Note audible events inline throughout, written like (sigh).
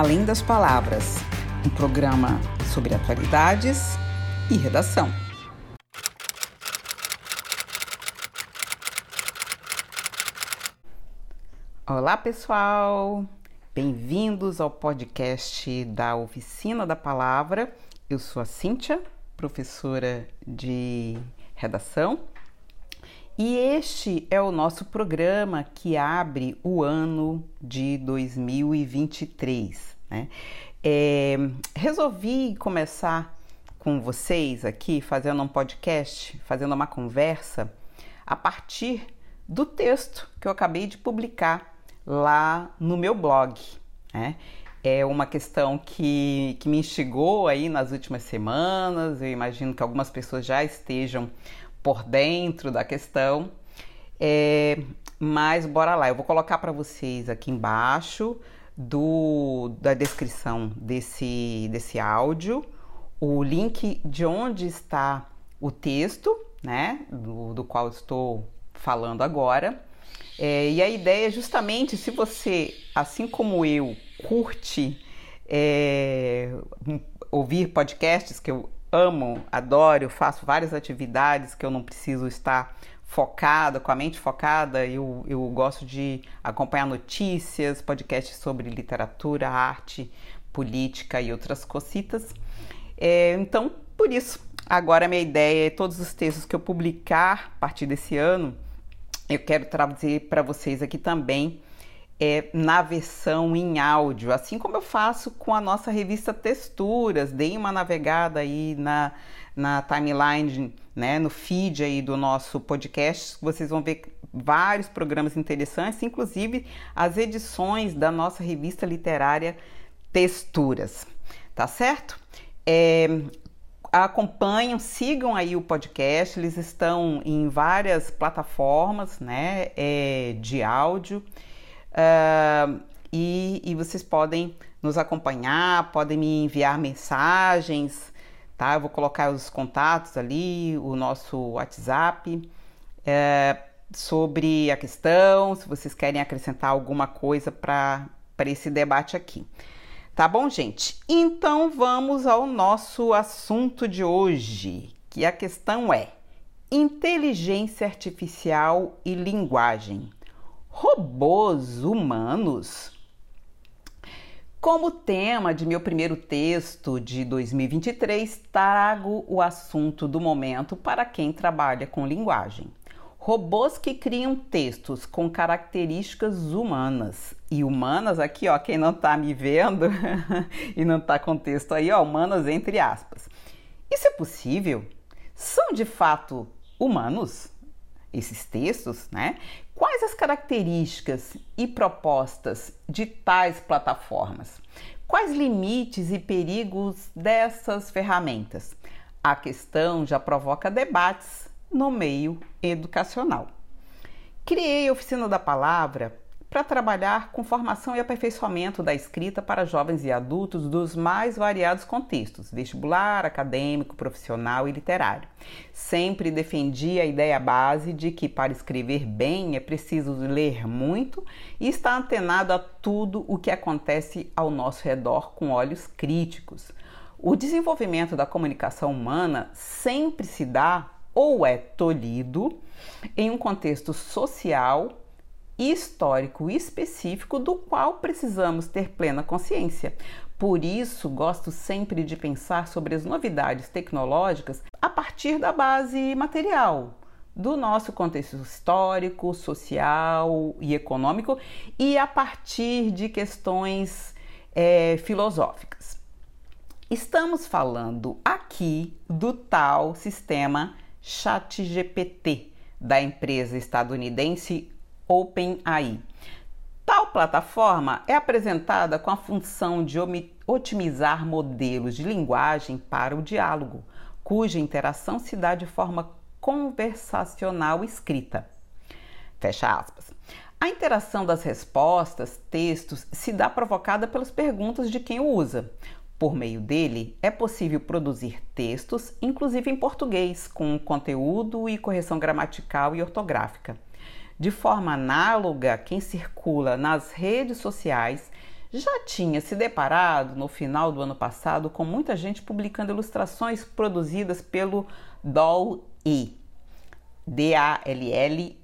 Além das Palavras, um programa sobre atualidades e redação. Olá, pessoal! Bem-vindos ao podcast da Oficina da Palavra. Eu sou a Cíntia, professora de redação, e este é o nosso programa que abre o ano de 2023. Né? É, resolvi começar com vocês aqui, fazendo um podcast, fazendo uma conversa, a partir do texto que eu acabei de publicar lá no meu blog. Né? É uma questão que, que me instigou aí nas últimas semanas. Eu imagino que algumas pessoas já estejam por dentro da questão. É, mas bora lá, eu vou colocar para vocês aqui embaixo do, da descrição desse, desse áudio o link de onde está o texto, né, do, do qual estou falando agora. É, e a ideia é justamente se você, assim como eu, curte é, ouvir podcasts, que eu amo, adoro, faço várias atividades que eu não preciso estar focada, com a mente focada, eu, eu gosto de acompanhar notícias, podcasts sobre literatura, arte, política e outras cositas. É, então, por isso, agora a minha ideia é todos os textos que eu publicar a partir desse ano, eu quero trazer para vocês aqui também é, na versão em áudio, assim como eu faço com a nossa revista Texturas. Deem uma navegada aí na, na timeline, né, no feed aí do nosso podcast, vocês vão ver vários programas interessantes, inclusive as edições da nossa revista literária Texturas, tá certo? É, acompanham, sigam aí o podcast, eles estão em várias plataformas, né, é, de áudio. Uh, e, e, vocês podem nos acompanhar, podem me enviar mensagens, tá? Eu vou colocar os contatos ali, o nosso WhatsApp, uh, sobre a questão, se vocês querem acrescentar alguma coisa para esse debate aqui. Tá bom, gente? Então vamos ao nosso assunto de hoje, que a questão é inteligência artificial e linguagem robôs humanos. Como tema de meu primeiro texto de 2023, trago o assunto do momento para quem trabalha com linguagem. Robôs que criam textos com características humanas. E humanas aqui, ó, quem não tá me vendo (laughs) e não tá com texto aí, ó, humanas entre aspas. Isso é possível? São de fato humanos? Esses textos, né? Quais as características e propostas de tais plataformas? Quais limites e perigos dessas ferramentas? A questão já provoca debates no meio educacional. Criei a Oficina da Palavra para trabalhar com formação e aperfeiçoamento da escrita para jovens e adultos dos mais variados contextos, vestibular, acadêmico, profissional e literário. Sempre defendi a ideia base de que para escrever bem é preciso ler muito e estar antenado a tudo o que acontece ao nosso redor com olhos críticos. O desenvolvimento da comunicação humana sempre se dá ou é tolhido em um contexto social histórico específico do qual precisamos ter plena consciência. Por isso, gosto sempre de pensar sobre as novidades tecnológicas a partir da base material, do nosso contexto histórico, social e econômico e a partir de questões é, filosóficas. Estamos falando aqui do tal sistema ChatGPT da empresa estadunidense OpenAI. Tal plataforma é apresentada com a função de otimizar modelos de linguagem para o diálogo, cuja interação se dá de forma conversacional escrita. Fecha aspas. A interação das respostas, textos, se dá provocada pelas perguntas de quem o usa. Por meio dele, é possível produzir textos, inclusive em português, com conteúdo e correção gramatical e ortográfica. De forma análoga, quem circula nas redes sociais já tinha se deparado no final do ano passado com muita gente publicando ilustrações produzidas pelo DALL-E, D-A-L-L-E,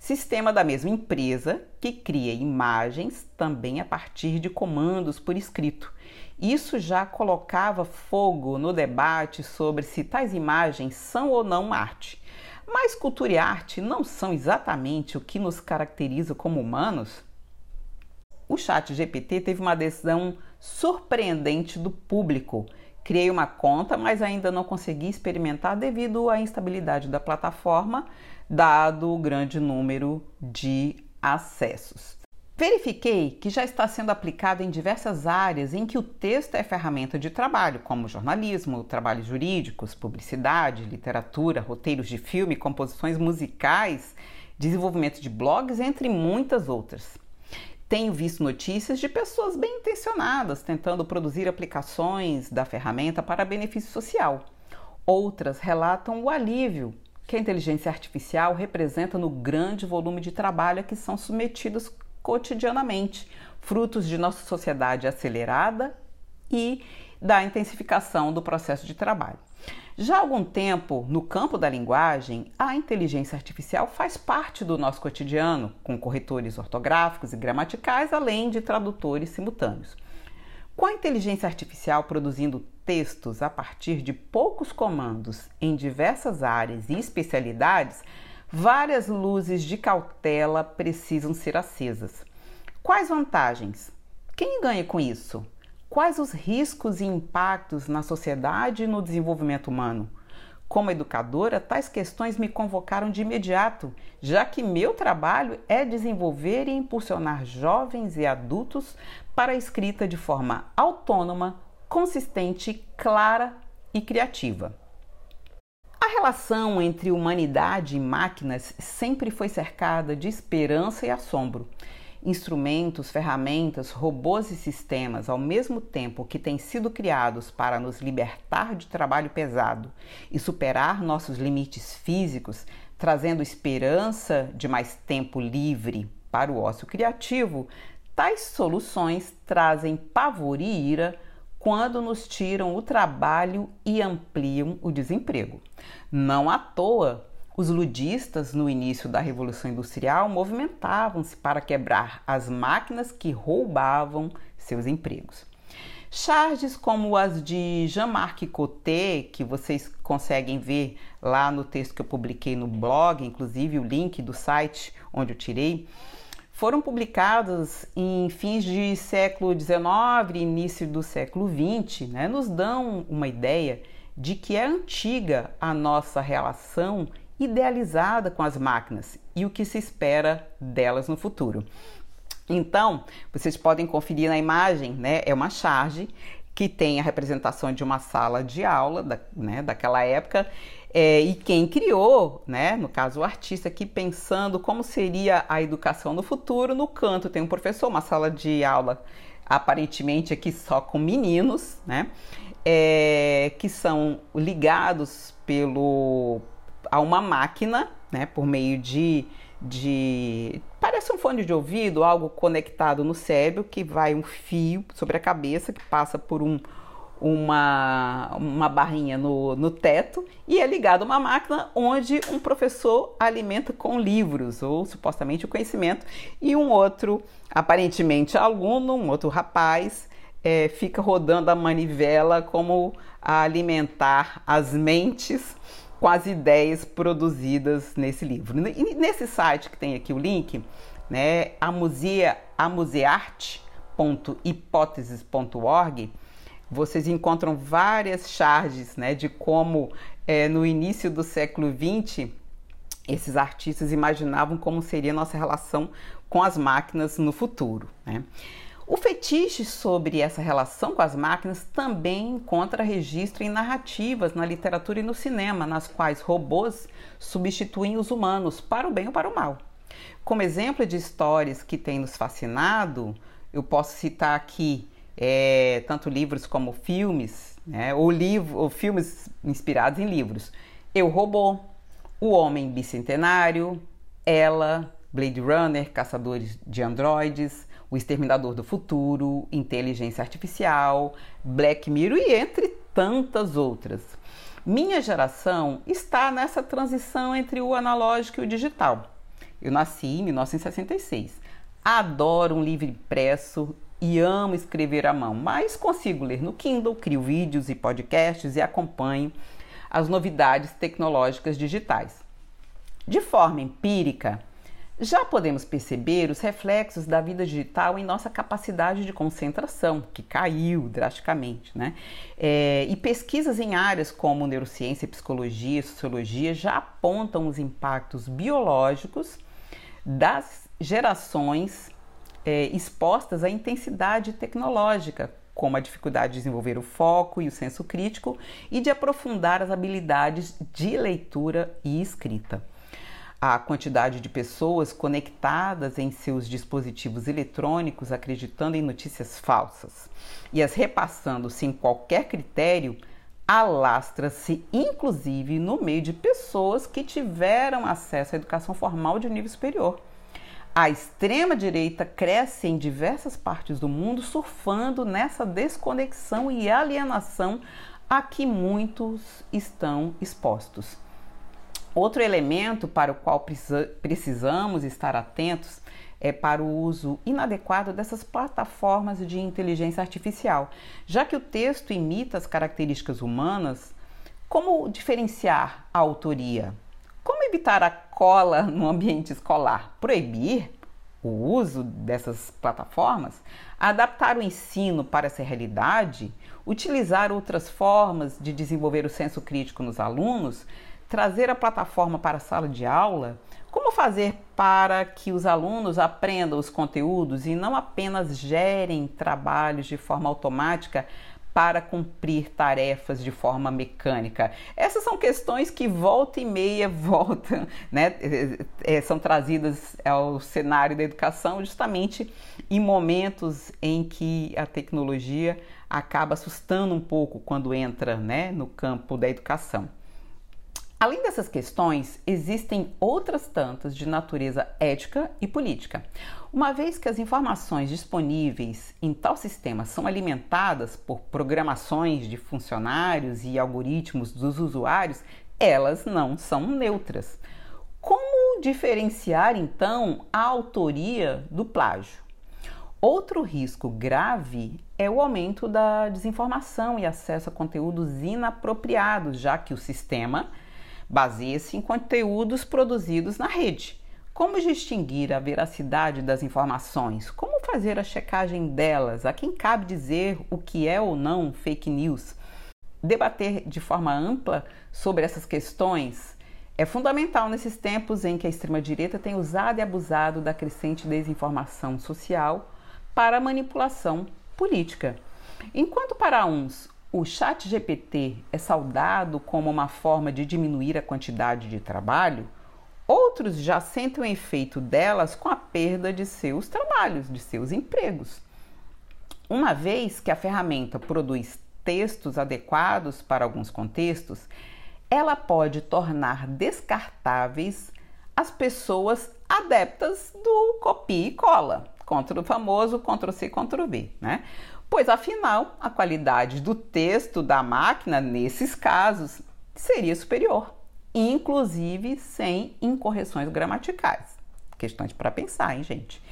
sistema da mesma empresa que cria imagens também a partir de comandos por escrito. Isso já colocava fogo no debate sobre se tais imagens são ou não arte. Mas cultura e arte não são exatamente o que nos caracteriza como humanos? O chat GPT teve uma adesão surpreendente do público. Criei uma conta, mas ainda não consegui experimentar devido à instabilidade da plataforma, dado o grande número de acessos. Verifiquei que já está sendo aplicado em diversas áreas em que o texto é ferramenta de trabalho, como jornalismo, trabalhos jurídicos, publicidade, literatura, roteiros de filme, composições musicais, desenvolvimento de blogs, entre muitas outras. Tenho visto notícias de pessoas bem intencionadas tentando produzir aplicações da ferramenta para benefício social. Outras relatam o alívio que a inteligência artificial representa no grande volume de trabalho a que são submetidos cotidianamente, frutos de nossa sociedade acelerada e da intensificação do processo de trabalho. Já há algum tempo, no campo da linguagem, a inteligência artificial faz parte do nosso cotidiano, com corretores ortográficos e gramaticais, além de tradutores simultâneos. Com a inteligência artificial produzindo textos a partir de poucos comandos em diversas áreas e especialidades, várias luzes de cautela precisam ser acesas. Quais vantagens? Quem ganha com isso? Quais os riscos e impactos na sociedade e no desenvolvimento humano? Como educadora, tais questões me convocaram de imediato, já que meu trabalho é desenvolver e impulsionar jovens e adultos para a escrita de forma autônoma, consistente, clara e criativa. A relação entre humanidade e máquinas sempre foi cercada de esperança e assombro. Instrumentos, ferramentas, robôs e sistemas, ao mesmo tempo que têm sido criados para nos libertar de trabalho pesado e superar nossos limites físicos, trazendo esperança de mais tempo livre para o ócio criativo, tais soluções trazem pavor e ira quando nos tiram o trabalho e ampliam o desemprego. Não à toa, os ludistas, no início da Revolução Industrial, movimentavam-se para quebrar as máquinas que roubavam seus empregos. Charges como as de Jean-Marc Coté, que vocês conseguem ver lá no texto que eu publiquei no blog, inclusive o link do site onde eu tirei, foram publicadas em fins de século XIX e início do século XX, né, nos dão uma ideia de que é antiga a nossa relação idealizada com as máquinas e o que se espera delas no futuro. Então, vocês podem conferir na imagem, né? É uma charge que tem a representação de uma sala de aula da, né, daquela época é, e quem criou, né, no caso o artista aqui pensando como seria a educação no futuro, no canto tem um professor, uma sala de aula aparentemente aqui só com meninos, né, é, que são ligados pelo a uma máquina, né, por meio de, de. Parece um fone de ouvido, algo conectado no cérebro, que vai um fio sobre a cabeça, que passa por um, uma, uma barrinha no, no teto e é ligado a uma máquina onde um professor alimenta com livros, ou supostamente o conhecimento, e um outro, aparentemente aluno, um outro rapaz, é, fica rodando a manivela como a alimentar as mentes com as ideias produzidas nesse livro. E nesse site que tem aqui o link, né, a musea, a musearte.hipóteses.org, vocês encontram várias charges né, de como é, no início do século XX esses artistas imaginavam como seria nossa relação com as máquinas no futuro. Né? O fetiche sobre essa relação com as máquinas também encontra registro em narrativas na literatura e no cinema, nas quais robôs substituem os humanos para o bem ou para o mal. Como exemplo de histórias que têm nos fascinado, eu posso citar aqui é, tanto livros como filmes, né, ou, livro, ou filmes inspirados em livros. Eu Robô, O Homem Bicentenário, Ela, Blade Runner, Caçadores de Androides, O Exterminador do Futuro, Inteligência Artificial, Black Mirror e entre tantas outras. Minha geração está nessa transição entre o analógico e o digital. Eu nasci em 1966. Adoro um livro impresso e amo escrever à mão, mas consigo ler no Kindle, crio vídeos e podcasts e acompanho as novidades tecnológicas digitais. De forma empírica, já podemos perceber os reflexos da vida digital em nossa capacidade de concentração, que caiu drasticamente, né? É, e pesquisas em áreas como neurociência, psicologia, sociologia já apontam os impactos biológicos das gerações é, expostas à intensidade tecnológica, como a dificuldade de desenvolver o foco e o senso crítico e de aprofundar as habilidades de leitura e escrita. A quantidade de pessoas conectadas em seus dispositivos eletrônicos acreditando em notícias falsas e as repassando sem qualquer critério alastra-se inclusive no meio de pessoas que tiveram acesso à educação formal de nível superior. A extrema-direita cresce em diversas partes do mundo, surfando nessa desconexão e alienação a que muitos estão expostos. Outro elemento para o qual precisamos estar atentos é para o uso inadequado dessas plataformas de inteligência artificial, já que o texto imita as características humanas. Como diferenciar a autoria? Como evitar a cola no ambiente escolar? Proibir o uso dessas plataformas? Adaptar o ensino para essa realidade? Utilizar outras formas de desenvolver o senso crítico nos alunos? Trazer a plataforma para a sala de aula? Como fazer para que os alunos aprendam os conteúdos e não apenas gerem trabalhos de forma automática para cumprir tarefas de forma mecânica? Essas são questões que volta e meia (laughs) voltam, né? É, são trazidas ao cenário da educação justamente em momentos em que a tecnologia acaba assustando um pouco quando entra né, no campo da educação. Além dessas questões, existem outras tantas de natureza ética e política. Uma vez que as informações disponíveis em tal sistema são alimentadas por programações de funcionários e algoritmos dos usuários, elas não são neutras. Como diferenciar então a autoria do plágio? Outro risco grave é o aumento da desinformação e acesso a conteúdos inapropriados, já que o sistema Baseia-se em conteúdos produzidos na rede. Como distinguir a veracidade das informações? Como fazer a checagem delas? A quem cabe dizer o que é ou não fake news? Debater de forma ampla sobre essas questões é fundamental nesses tempos em que a extrema-direita tem usado e abusado da crescente desinformação social para manipulação política. Enquanto para uns o chat GPT é saudado como uma forma de diminuir a quantidade de trabalho, outros já sentem o efeito delas com a perda de seus trabalhos, de seus empregos. Uma vez que a ferramenta produz textos adequados para alguns contextos, ela pode tornar descartáveis as pessoas adeptas do copia e cola, contra o famoso Ctrl-C, Ctrl-V, né? Pois afinal a qualidade do texto da máquina, nesses casos, seria superior, inclusive sem incorreções gramaticais. Questões para pensar, hein, gente?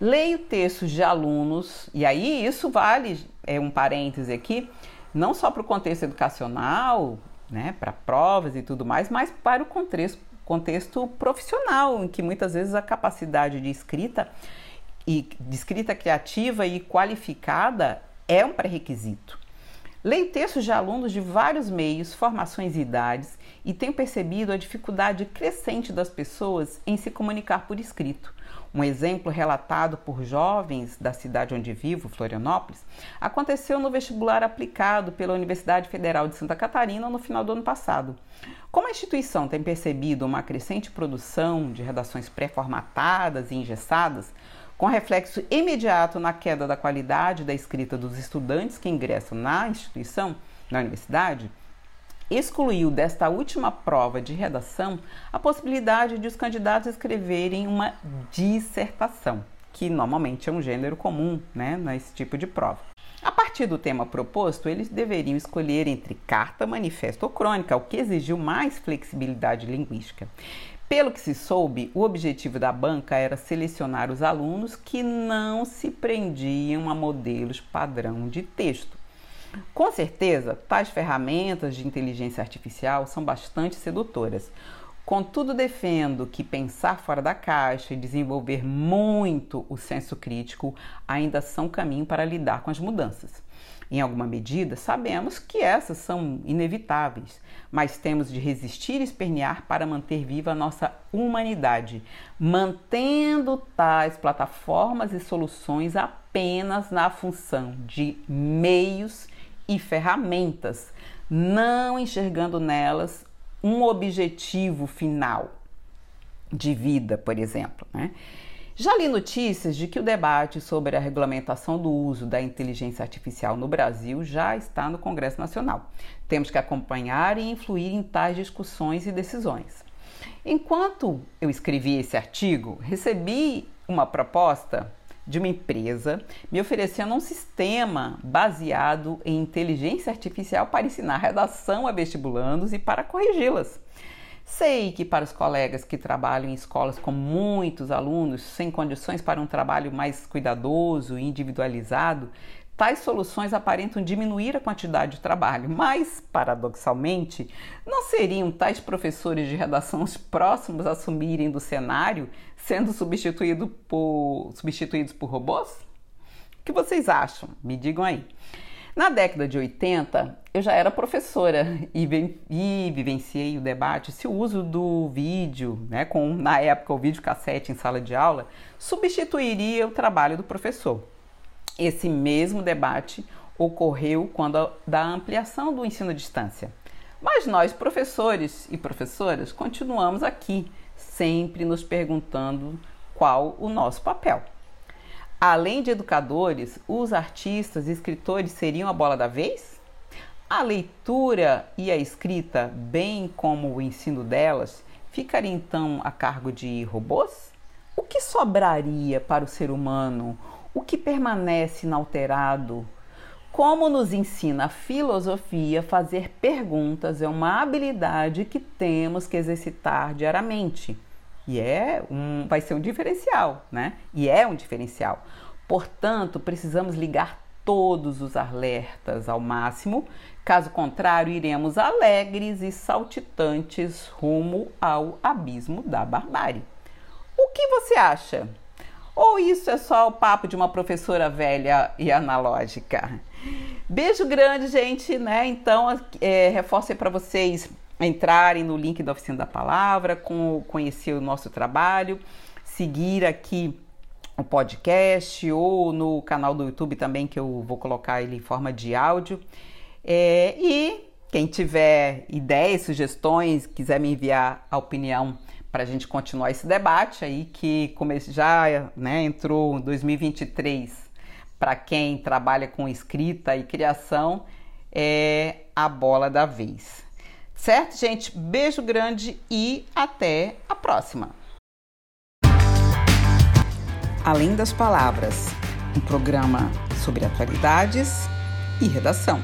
Leio textos de alunos, e aí isso vale, é um parêntese aqui, não só para o contexto educacional, né, para provas e tudo mais, mas para o contexto, contexto profissional, em que muitas vezes a capacidade de escrita e de escrita criativa e qualificada é um pré-requisito. Leio textos de alunos de vários meios, formações e idades e tenho percebido a dificuldade crescente das pessoas em se comunicar por escrito. Um exemplo relatado por jovens da cidade onde vivo, Florianópolis, aconteceu no vestibular aplicado pela Universidade Federal de Santa Catarina no final do ano passado. Como a instituição tem percebido uma crescente produção de redações pré-formatadas e engessadas, com reflexo imediato na queda da qualidade da escrita dos estudantes que ingressam na instituição, na universidade, excluiu desta última prova de redação a possibilidade de os candidatos escreverem uma dissertação. que normalmente é um gênero comum né, nesse tipo de prova. A partir do tema proposto, eles deveriam escolher entre carta, manifesto ou crônica, o que exigiu mais flexibilidade linguística. Pelo que se soube, o objetivo da banca era selecionar os alunos que não se prendiam a modelos padrão de texto. Com certeza, tais ferramentas de inteligência artificial são bastante sedutoras. Contudo, defendo que pensar fora da caixa e desenvolver muito o senso crítico ainda são caminho para lidar com as mudanças. Em alguma medida, sabemos que essas são inevitáveis, mas temos de resistir e espernear para manter viva a nossa humanidade, mantendo tais plataformas e soluções apenas na função de meios e ferramentas, não enxergando nelas um objetivo final de vida, por exemplo. Né? Já li notícias de que o debate sobre a regulamentação do uso da inteligência artificial no Brasil já está no Congresso Nacional. Temos que acompanhar e influir em tais discussões e decisões. Enquanto eu escrevi esse artigo, recebi uma proposta de uma empresa me oferecendo um sistema baseado em inteligência artificial para ensinar redação a vestibulandos e para corrigi-las. Sei que para os colegas que trabalham em escolas com muitos alunos, sem condições para um trabalho mais cuidadoso e individualizado, tais soluções aparentam diminuir a quantidade de trabalho, mas, paradoxalmente, não seriam tais professores de redação os próximos a assumirem do cenário, sendo substituído por, substituídos por robôs? O que vocês acham? Me digam aí. Na década de 80, eu já era professora e, e, vivenciei o debate se o uso do vídeo, né, com na época o vídeo cassete em sala de aula, substituiria o trabalho do professor. Esse mesmo debate ocorreu quando a, da ampliação do ensino à distância. Mas nós, professores e professoras, continuamos aqui, sempre nos perguntando qual o nosso papel. Além de educadores, os artistas e escritores seriam a bola da vez? A leitura e a escrita, bem como o ensino delas, ficaria então a cargo de robôs? O que sobraria para o ser humano o que permanece inalterado. Como nos ensina a filosofia, fazer perguntas é uma habilidade que temos que exercitar diariamente. E é um, vai ser um diferencial, né? E é um diferencial. Portanto, precisamos ligar todos os alertas ao máximo, caso contrário, iremos alegres e saltitantes rumo ao abismo da barbárie. O que você acha? Ou isso é só o papo de uma professora velha e analógica? Beijo grande, gente, né? Então, é, reforço para vocês entrarem no link da Oficina da Palavra, com, conhecer o nosso trabalho, seguir aqui o podcast ou no canal do YouTube também, que eu vou colocar ele em forma de áudio. É, e quem tiver ideias, sugestões, quiser me enviar a opinião para a gente continuar esse debate aí que já né, entrou 2023 para quem trabalha com escrita e criação é a bola da vez. Certo, gente? Beijo grande e até a próxima. Além das palavras, um programa sobre atualidades e redação.